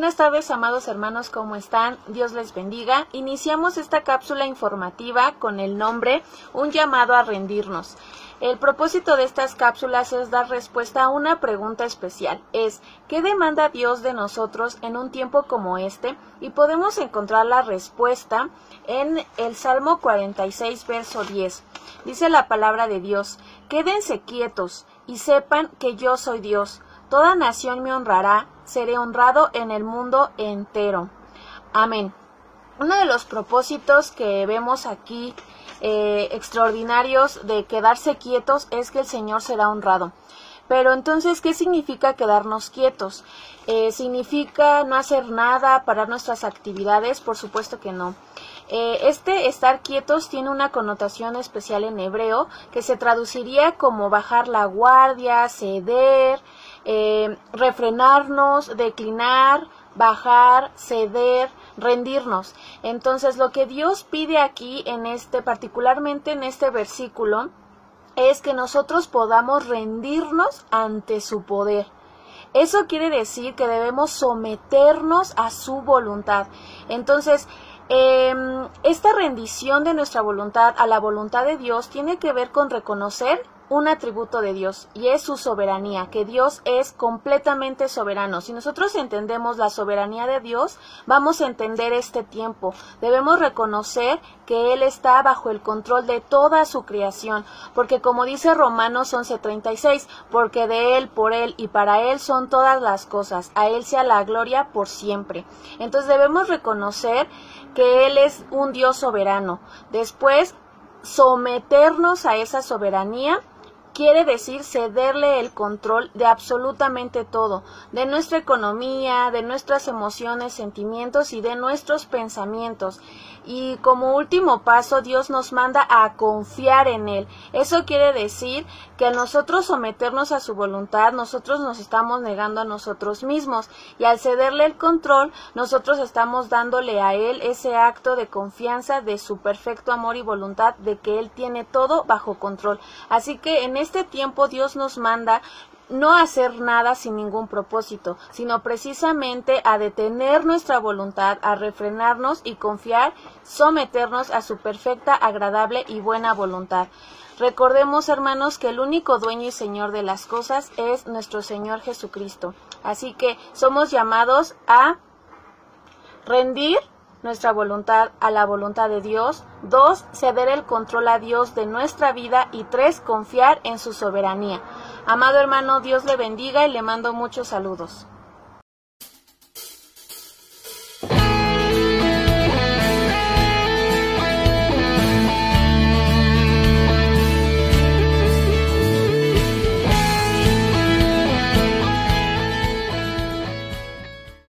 Buenas tardes, amados hermanos, ¿cómo están? Dios les bendiga. Iniciamos esta cápsula informativa con el nombre Un llamado a rendirnos. El propósito de estas cápsulas es dar respuesta a una pregunta especial. Es, ¿qué demanda Dios de nosotros en un tiempo como este? Y podemos encontrar la respuesta en el Salmo 46, verso 10. Dice la palabra de Dios, quédense quietos y sepan que yo soy Dios. Toda nación me honrará, seré honrado en el mundo entero. Amén. Uno de los propósitos que vemos aquí eh, extraordinarios de quedarse quietos es que el Señor será honrado. Pero entonces, ¿qué significa quedarnos quietos? Eh, ¿Significa no hacer nada, parar nuestras actividades? Por supuesto que no. Eh, este estar quietos tiene una connotación especial en hebreo que se traduciría como bajar la guardia, ceder, eh, refrenarnos, declinar, bajar, ceder, rendirnos. Entonces, lo que Dios pide aquí en este, particularmente en este versículo, es que nosotros podamos rendirnos ante su poder. Eso quiere decir que debemos someternos a su voluntad. Entonces, em, esta rendición de nuestra voluntad a la voluntad de Dios tiene que ver con reconocer un atributo de Dios y es su soberanía, que Dios es completamente soberano. Si nosotros entendemos la soberanía de Dios, vamos a entender este tiempo. Debemos reconocer que Él está bajo el control de toda su creación, porque como dice Romanos 11:36, porque de Él, por Él y para Él son todas las cosas, a Él sea la gloria por siempre. Entonces debemos reconocer que Él es un Dios soberano. Después, someternos a esa soberanía quiere decir cederle el control de absolutamente todo, de nuestra economía, de nuestras emociones, sentimientos y de nuestros pensamientos. Y como último paso, Dios nos manda a confiar en Él. Eso quiere decir que al nosotros someternos a su voluntad, nosotros nos estamos negando a nosotros mismos. Y al cederle el control, nosotros estamos dándole a Él ese acto de confianza de su perfecto amor y voluntad de que Él tiene todo bajo control. Así que en este tiempo Dios nos manda no hacer nada sin ningún propósito, sino precisamente a detener nuestra voluntad, a refrenarnos y confiar, someternos a su perfecta, agradable y buena voluntad. Recordemos, hermanos, que el único dueño y señor de las cosas es nuestro Señor Jesucristo. Así que somos llamados a rendir nuestra voluntad a la voluntad de Dios. Dos, ceder el control a Dios de nuestra vida. Y tres, confiar en su soberanía. Amado hermano, Dios le bendiga y le mando muchos saludos.